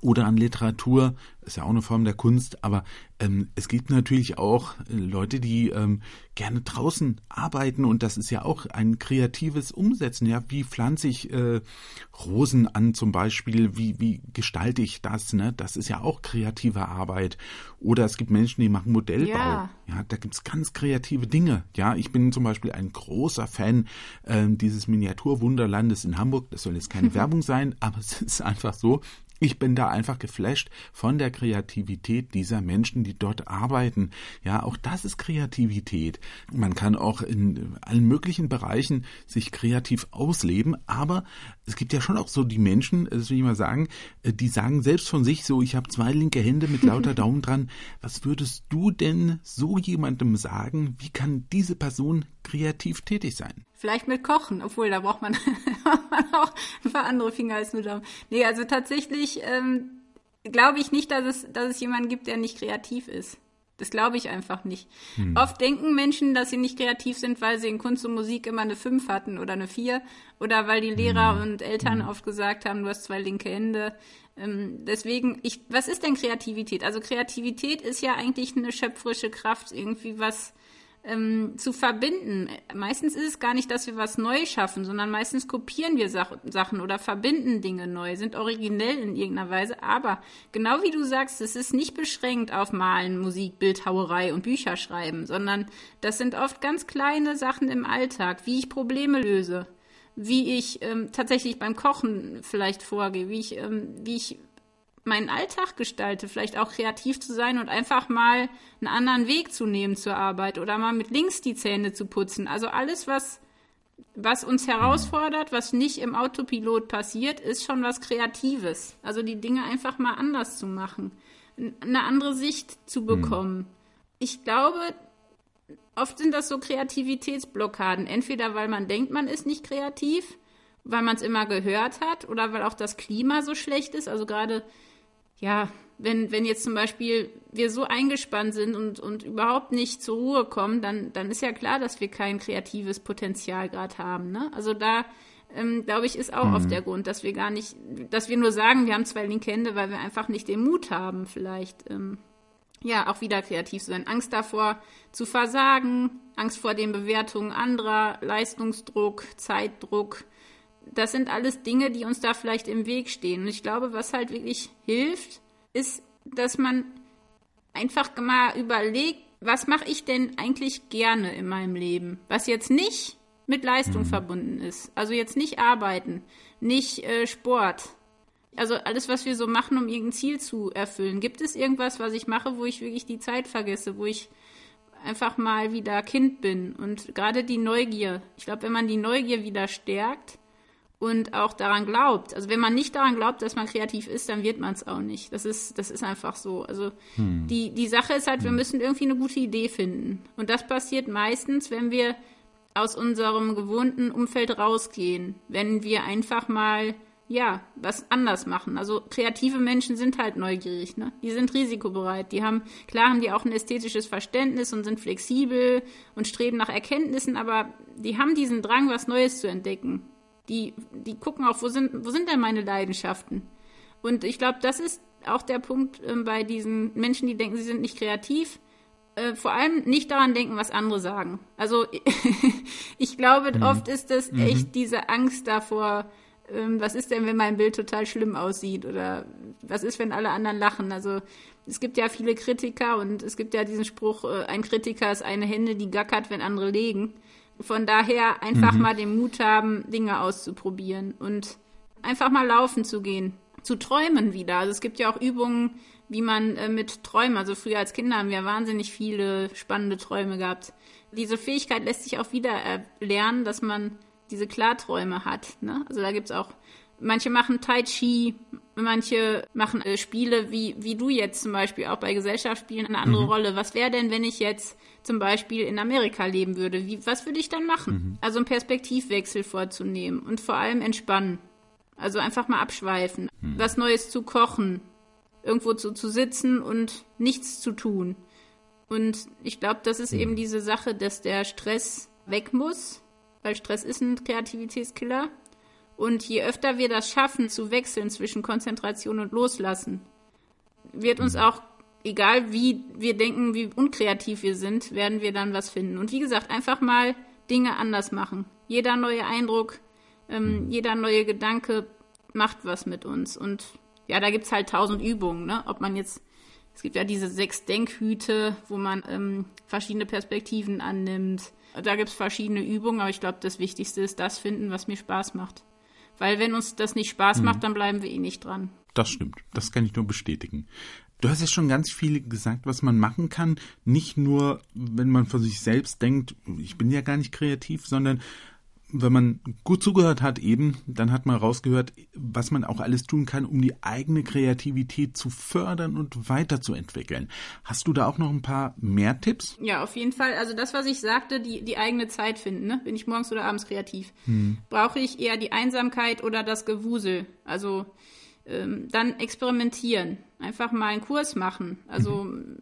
oder an Literatur, ist ja auch eine Form der Kunst, aber ähm, es gibt natürlich auch äh, Leute, die ähm, gerne draußen arbeiten und das ist ja auch ein kreatives Umsetzen. Ja, wie pflanze ich äh, Rosen an zum Beispiel? Wie wie gestalte ich das? Ne, das ist ja auch kreative Arbeit. Oder es gibt Menschen, die machen Modellbau. Ja, ja da gibt's ganz kreative Dinge. Ja, ich bin zum Beispiel ein großer Fan äh, dieses Miniaturwunderlandes in Hamburg. Das soll jetzt keine Werbung sein, aber es ist einfach so. Ich bin da einfach geflasht von der Kreativität dieser Menschen, die dort arbeiten. Ja, auch das ist Kreativität. Man kann auch in allen möglichen Bereichen sich kreativ ausleben, aber es gibt ja schon auch so die Menschen, das will ich mal sagen, äh, die sagen selbst von sich so, ich habe zwei linke Hände mit lauter Daumen dran. Was würdest du denn so jemandem sagen? Wie kann diese Person kreativ tätig sein? Vielleicht mit Kochen, obwohl da braucht man, auch ein paar andere Finger als nur Daumen. Nee, also tatsächlich ähm, glaube ich nicht, dass es, dass es jemanden gibt, der nicht kreativ ist. Das glaube ich einfach nicht. Hm. Oft denken Menschen, dass sie nicht kreativ sind, weil sie in Kunst und Musik immer eine 5 hatten oder eine 4 oder weil die Lehrer hm. und Eltern hm. oft gesagt haben, du hast zwei linke Hände. Ähm, deswegen, ich, was ist denn Kreativität? Also Kreativität ist ja eigentlich eine schöpferische Kraft, irgendwie was ähm, zu verbinden. Meistens ist es gar nicht, dass wir was neu schaffen, sondern meistens kopieren wir Sach Sachen oder verbinden Dinge neu, sind originell in irgendeiner Weise. Aber genau wie du sagst, es ist nicht beschränkt auf Malen, Musik, Bildhauerei und Bücher schreiben, sondern das sind oft ganz kleine Sachen im Alltag, wie ich Probleme löse, wie ich ähm, tatsächlich beim Kochen vielleicht vorgehe, wie ich, ähm, wie ich meinen Alltag gestalte, vielleicht auch kreativ zu sein und einfach mal einen anderen Weg zu nehmen zur Arbeit oder mal mit links die Zähne zu putzen. Also alles, was, was uns herausfordert, was nicht im Autopilot passiert, ist schon was Kreatives. Also die Dinge einfach mal anders zu machen, eine andere Sicht zu hm. bekommen. Ich glaube, oft sind das so Kreativitätsblockaden. Entweder weil man denkt, man ist nicht kreativ, weil man es immer gehört hat oder weil auch das Klima so schlecht ist. Also gerade ja, wenn, wenn jetzt zum Beispiel wir so eingespannt sind und, und überhaupt nicht zur Ruhe kommen, dann, dann ist ja klar, dass wir kein kreatives Potenzial gerade haben. Ne? Also da, ähm, glaube ich, ist auch mhm. oft der Grund, dass wir gar nicht, dass wir nur sagen, wir haben zwei linke Hände, weil wir einfach nicht den Mut haben, vielleicht, ähm, ja, auch wieder kreativ zu sein. Angst davor zu versagen, Angst vor den Bewertungen anderer, Leistungsdruck, Zeitdruck, das sind alles Dinge, die uns da vielleicht im Weg stehen. Und ich glaube, was halt wirklich hilft, ist, dass man einfach mal überlegt, was mache ich denn eigentlich gerne in meinem Leben? Was jetzt nicht mit Leistung mhm. verbunden ist. Also jetzt nicht arbeiten, nicht äh, Sport. Also alles, was wir so machen, um irgendein Ziel zu erfüllen. Gibt es irgendwas, was ich mache, wo ich wirklich die Zeit vergesse, wo ich einfach mal wieder Kind bin? Und gerade die Neugier. Ich glaube, wenn man die Neugier wieder stärkt, und auch daran glaubt. Also wenn man nicht daran glaubt, dass man kreativ ist, dann wird man es auch nicht. Das ist, das ist einfach so. Also hm. die, die Sache ist halt, wir hm. müssen irgendwie eine gute Idee finden. Und das passiert meistens, wenn wir aus unserem gewohnten Umfeld rausgehen, wenn wir einfach mal ja, was anders machen. Also kreative Menschen sind halt neugierig, ne? Die sind risikobereit. Die haben, klar haben die auch ein ästhetisches Verständnis und sind flexibel und streben nach Erkenntnissen, aber die haben diesen Drang, was Neues zu entdecken. Die, die gucken auch, wo sind, wo sind denn meine Leidenschaften? Und ich glaube, das ist auch der Punkt äh, bei diesen Menschen, die denken, sie sind nicht kreativ. Äh, vor allem nicht daran denken, was andere sagen. Also ich glaube, mhm. oft ist das mhm. echt diese Angst davor, ähm, was ist denn, wenn mein Bild total schlimm aussieht oder was ist, wenn alle anderen lachen? Also es gibt ja viele Kritiker und es gibt ja diesen Spruch, äh, ein Kritiker ist eine Hände, die gackert, wenn andere legen. Von daher einfach mhm. mal den Mut haben, Dinge auszuprobieren und einfach mal laufen zu gehen, zu träumen wieder. Also es gibt ja auch Übungen, wie man äh, mit Träumen, also früher als Kinder haben wir wahnsinnig viele spannende Träume gehabt. Diese Fähigkeit lässt sich auch wieder lernen, dass man diese Klarträume hat. Ne? Also da gibt's auch, manche machen Tai Chi, manche machen äh, Spiele, wie, wie du jetzt zum Beispiel auch bei Gesellschaftsspielen eine andere mhm. Rolle. Was wäre denn, wenn ich jetzt zum Beispiel in Amerika leben würde? Wie, was würde ich dann machen? Mhm. Also einen Perspektivwechsel vorzunehmen und vor allem entspannen. Also einfach mal abschweifen, mhm. was Neues zu kochen, irgendwo zu, zu sitzen und nichts zu tun. Und ich glaube, das ist eben mhm. diese Sache, dass der Stress weg muss, weil Stress ist ein Kreativitätskiller. Und je öfter wir das schaffen, zu wechseln zwischen Konzentration und Loslassen, wird uns mhm. auch, egal wie wir denken, wie unkreativ wir sind, werden wir dann was finden. Und wie gesagt, einfach mal Dinge anders machen. Jeder neue Eindruck, ähm, mhm. jeder neue Gedanke macht was mit uns. Und ja, da gibt es halt tausend Übungen, ne? Ob man jetzt, es gibt ja diese sechs Denkhüte, wo man ähm, verschiedene Perspektiven annimmt. Da gibt es verschiedene Übungen, aber ich glaube, das Wichtigste ist das finden, was mir Spaß macht. Weil wenn uns das nicht Spaß mhm. macht, dann bleiben wir eh nicht dran. Das stimmt. Das kann ich nur bestätigen. Du hast ja schon ganz viel gesagt, was man machen kann. Nicht nur, wenn man für sich selbst denkt, ich bin ja gar nicht kreativ, sondern wenn man gut zugehört hat eben, dann hat man rausgehört, was man auch alles tun kann, um die eigene Kreativität zu fördern und weiterzuentwickeln. Hast du da auch noch ein paar mehr Tipps? Ja, auf jeden Fall. Also das, was ich sagte, die, die eigene Zeit finden. Ne? Bin ich morgens oder abends kreativ? Hm. Brauche ich eher die Einsamkeit oder das Gewusel? Also ähm, dann experimentieren. Einfach mal einen Kurs machen. Also mhm.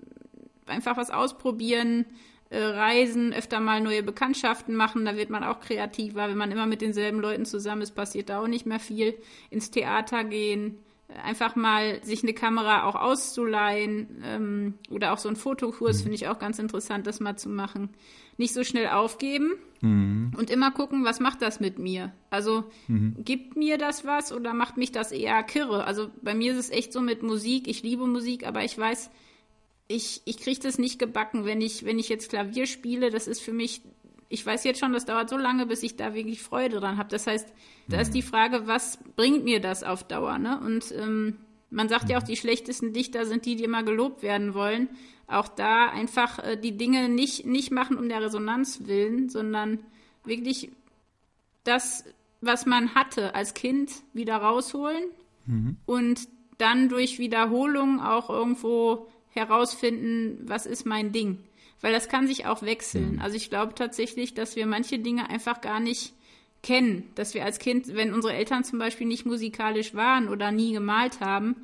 einfach was ausprobieren äh, reisen, öfter mal neue Bekanntschaften machen, da wird man auch kreativer. Wenn man immer mit denselben Leuten zusammen ist, passiert da auch nicht mehr viel. Ins Theater gehen, äh, einfach mal sich eine Kamera auch auszuleihen ähm, oder auch so einen Fotokurs mhm. finde ich auch ganz interessant, das mal zu machen. Nicht so schnell aufgeben mhm. und immer gucken, was macht das mit mir? Also mhm. gibt mir das was oder macht mich das eher kirre? Also bei mir ist es echt so mit Musik, ich liebe Musik, aber ich weiß, ich, ich kriege das nicht gebacken, wenn ich, wenn ich jetzt Klavier spiele. Das ist für mich, ich weiß jetzt schon, das dauert so lange, bis ich da wirklich Freude dran habe. Das heißt, da ist die mhm. Frage, was bringt mir das auf Dauer? Ne? Und ähm, man sagt ja auch, die schlechtesten Dichter sind die, die immer gelobt werden wollen. Auch da einfach äh, die Dinge nicht, nicht machen um der Resonanz willen, sondern wirklich das, was man hatte als Kind, wieder rausholen mhm. und dann durch Wiederholung auch irgendwo herausfinden, was ist mein Ding. Weil das kann sich auch wechseln. Mhm. Also ich glaube tatsächlich, dass wir manche Dinge einfach gar nicht kennen. Dass wir als Kind, wenn unsere Eltern zum Beispiel nicht musikalisch waren oder nie gemalt haben,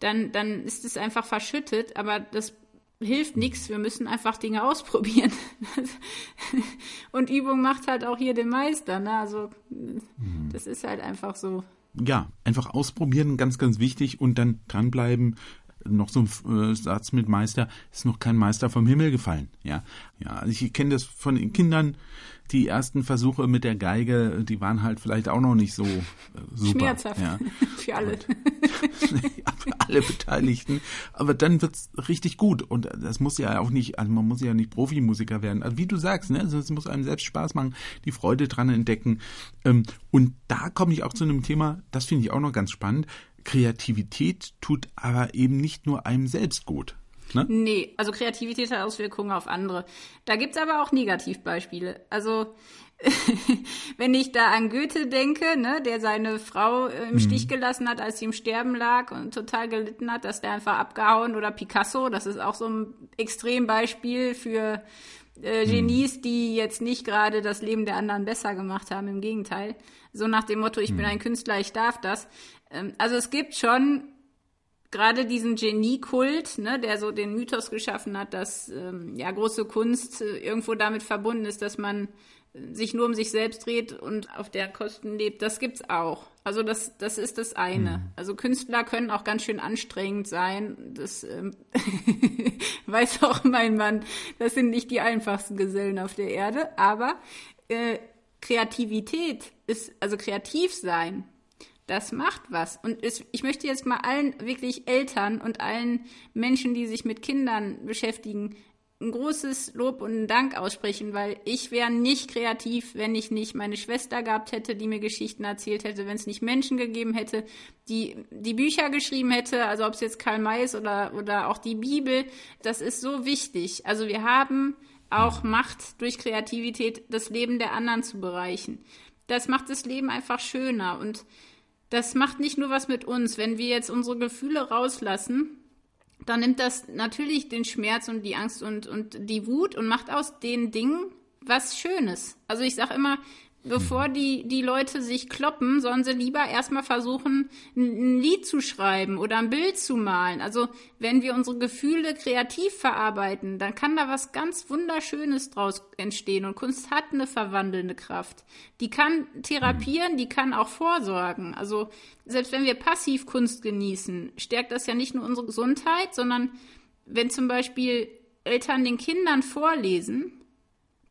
dann, dann ist es einfach verschüttet. Aber das hilft nichts. Wir müssen einfach Dinge ausprobieren. Und Übung macht halt auch hier den Meister. Ne? Also mhm. das ist halt einfach so. Ja, einfach ausprobieren, ganz, ganz wichtig und dann dranbleiben, noch so ein äh, Satz mit Meister, ist noch kein Meister vom Himmel gefallen. Ja, ja, also ich kenne das von den Kindern. Die ersten Versuche mit der Geige, die waren halt vielleicht auch noch nicht so äh, super. Schmerzhaft ja. für alle. für alle Beteiligten. Aber dann wird's richtig gut. Und das muss ja auch nicht, also man muss ja nicht Profimusiker werden. Also wie du sagst, ne, es muss einem selbst Spaß machen, die Freude dran entdecken. Ähm, und da komme ich auch zu einem Thema, das finde ich auch noch ganz spannend. Kreativität tut aber eben nicht nur einem selbst gut. Ne? Nee, also Kreativität hat Auswirkungen auf andere. Da gibt's aber auch Negativbeispiele. Also wenn ich da an Goethe denke, ne, der seine Frau im mhm. Stich gelassen hat, als sie im Sterben lag und total gelitten hat, dass der einfach abgehauen oder Picasso, das ist auch so ein Extrembeispiel für äh, mhm. Genies, mhm. die jetzt nicht gerade das Leben der anderen besser gemacht haben, im Gegenteil. So nach dem Motto, ich mhm. bin ein Künstler, ich darf das. Ähm, also es gibt schon gerade diesen Geniekult, ne, der so den Mythos geschaffen hat, dass ähm, ja große Kunst äh, irgendwo damit verbunden ist, dass man äh, sich nur um sich selbst dreht und auf der Kosten lebt. Das gibt's auch. Also das, das ist das eine. Mhm. Also Künstler können auch ganz schön anstrengend sein. Das ähm, weiß auch mein Mann. Das sind nicht die einfachsten Gesellen auf der Erde. Aber äh, Kreativität ist, also kreativ sein, das macht was. Und es, ich möchte jetzt mal allen wirklich Eltern und allen Menschen, die sich mit Kindern beschäftigen, ein großes Lob und einen Dank aussprechen, weil ich wäre nicht kreativ, wenn ich nicht meine Schwester gehabt hätte, die mir Geschichten erzählt hätte, wenn es nicht Menschen gegeben hätte, die die Bücher geschrieben hätte, also ob es jetzt Karl May ist oder, oder auch die Bibel, das ist so wichtig. Also wir haben auch Macht durch Kreativität, das Leben der anderen zu bereichen. Das macht das Leben einfach schöner und das macht nicht nur was mit uns. Wenn wir jetzt unsere Gefühle rauslassen, dann nimmt das natürlich den Schmerz und die Angst und, und die Wut und macht aus den Dingen was Schönes. Also ich sage immer, bevor mhm. die, die Leute sich kloppen, sollen sie lieber erstmal versuchen, ein, Lied zu schreiben oder ein Bild zu malen. Also wenn wir unsere Gefühle kreativ verarbeiten, dann kann da was ganz Wunderschönes draus entstehen. Und Kunst hat eine verwandelnde Kraft. Die kann therapieren, die kann auch vorsorgen. Also selbst wenn wir passiv Kunst genießen, stärkt das ja nicht nur unsere Gesundheit, sondern wenn zum Beispiel Eltern den Kindern vorlesen,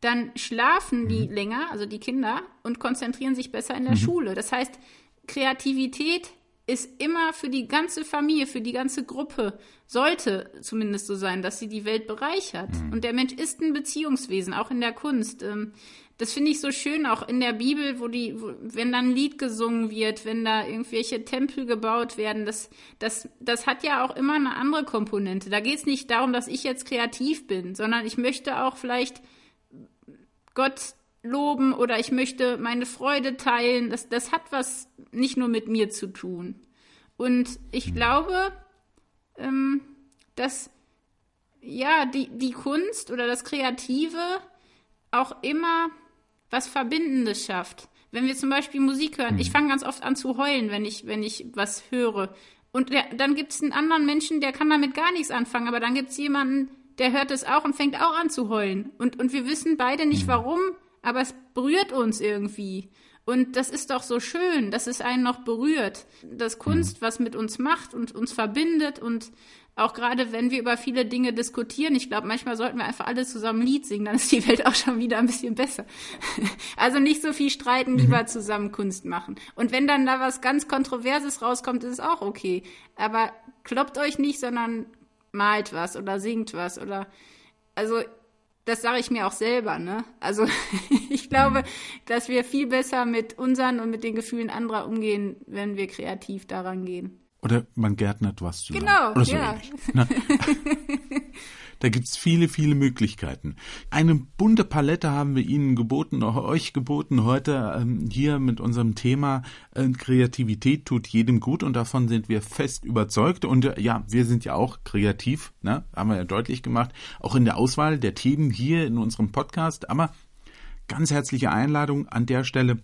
dann schlafen die mhm. länger, also die Kinder, und konzentrieren sich besser in der mhm. Schule. Das heißt, Kreativität ist immer für die ganze Familie, für die ganze Gruppe, sollte zumindest so sein, dass sie die Welt bereichert. Mhm. Und der Mensch ist ein Beziehungswesen, auch in der Kunst. Ähm, das finde ich so schön, auch in der Bibel, wo die, wo, wenn dann ein Lied gesungen wird, wenn da irgendwelche Tempel gebaut werden, das, das, das hat ja auch immer eine andere Komponente. Da geht es nicht darum, dass ich jetzt kreativ bin, sondern ich möchte auch vielleicht Gott loben oder ich möchte meine Freude teilen. Das, das hat was nicht nur mit mir zu tun. Und ich hm. glaube, ähm, dass ja die, die Kunst oder das Kreative auch immer was Verbindendes schafft. Wenn wir zum Beispiel Musik hören, ich hm. fange ganz oft an zu heulen, wenn ich, wenn ich was höre. Und der, dann gibt es einen anderen Menschen, der kann damit gar nichts anfangen, aber dann gibt es jemanden, der hört es auch und fängt auch an zu heulen. Und, und wir wissen beide nicht mhm. warum, aber es berührt uns irgendwie. Und das ist doch so schön, dass es einen noch berührt. Dass Kunst mhm. was mit uns macht und uns verbindet und auch gerade wenn wir über viele Dinge diskutieren, ich glaube, manchmal sollten wir einfach alle zusammen ein Lied singen, dann ist die Welt auch schon wieder ein bisschen besser. Also nicht so viel streiten, lieber mhm. zusammen Kunst machen. Und wenn dann da was ganz Kontroverses rauskommt, ist es auch okay. Aber kloppt euch nicht, sondern malt was oder singt was oder also das sage ich mir auch selber, ne? Also ich glaube, dass wir viel besser mit unseren und mit den Gefühlen anderer umgehen, wenn wir kreativ daran gehen. Oder man gärtnert was zusammen. Genau, so ja. Da gibt's viele, viele Möglichkeiten. Eine bunte Palette haben wir Ihnen geboten, auch euch geboten heute ähm, hier mit unserem Thema äh, Kreativität tut jedem gut und davon sind wir fest überzeugt. Und äh, ja, wir sind ja auch kreativ, ne? haben wir ja deutlich gemacht, auch in der Auswahl der Themen hier in unserem Podcast. Aber ganz herzliche Einladung an der Stelle.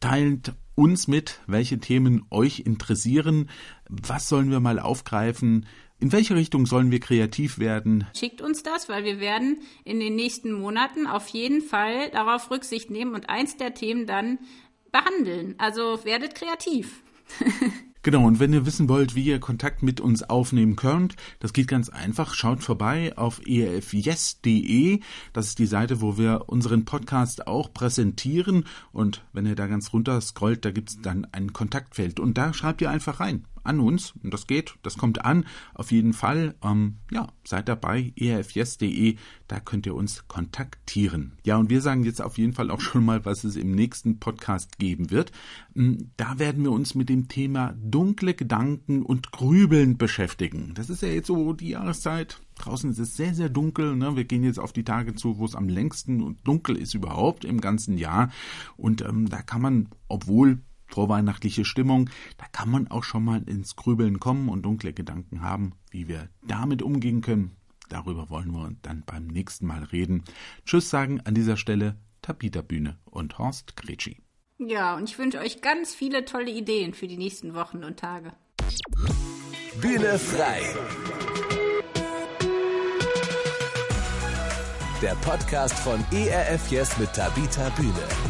Teilt uns mit, welche Themen euch interessieren. Was sollen wir mal aufgreifen? In welche Richtung sollen wir kreativ werden? Schickt uns das, weil wir werden in den nächsten Monaten auf jeden Fall darauf Rücksicht nehmen und eins der Themen dann behandeln. Also werdet kreativ. Genau, und wenn ihr wissen wollt, wie ihr Kontakt mit uns aufnehmen könnt, das geht ganz einfach. Schaut vorbei auf erfyes.de. Das ist die Seite, wo wir unseren Podcast auch präsentieren. Und wenn ihr da ganz runter scrollt, da gibt's dann ein Kontaktfeld. Und da schreibt ihr einfach rein an uns. Und das geht, das kommt an. Auf jeden Fall, ähm, ja, seid dabei, erfjes.de, da könnt ihr uns kontaktieren. Ja, und wir sagen jetzt auf jeden Fall auch schon mal, was es im nächsten Podcast geben wird. Hm, da werden wir uns mit dem Thema dunkle Gedanken und Grübeln beschäftigen. Das ist ja jetzt so die Jahreszeit. Draußen ist es sehr, sehr dunkel. Ne? Wir gehen jetzt auf die Tage zu, wo es am längsten und dunkel ist überhaupt im ganzen Jahr. Und ähm, da kann man, obwohl vorweihnachtliche Stimmung. Da kann man auch schon mal ins Grübeln kommen und dunkle Gedanken haben, wie wir damit umgehen können. Darüber wollen wir dann beim nächsten Mal reden. Tschüss sagen an dieser Stelle Tabita Bühne und Horst Gretschi. Ja, und ich wünsche euch ganz viele tolle Ideen für die nächsten Wochen und Tage. Bühne frei. Der Podcast von ERF Yes mit Tabita Bühne.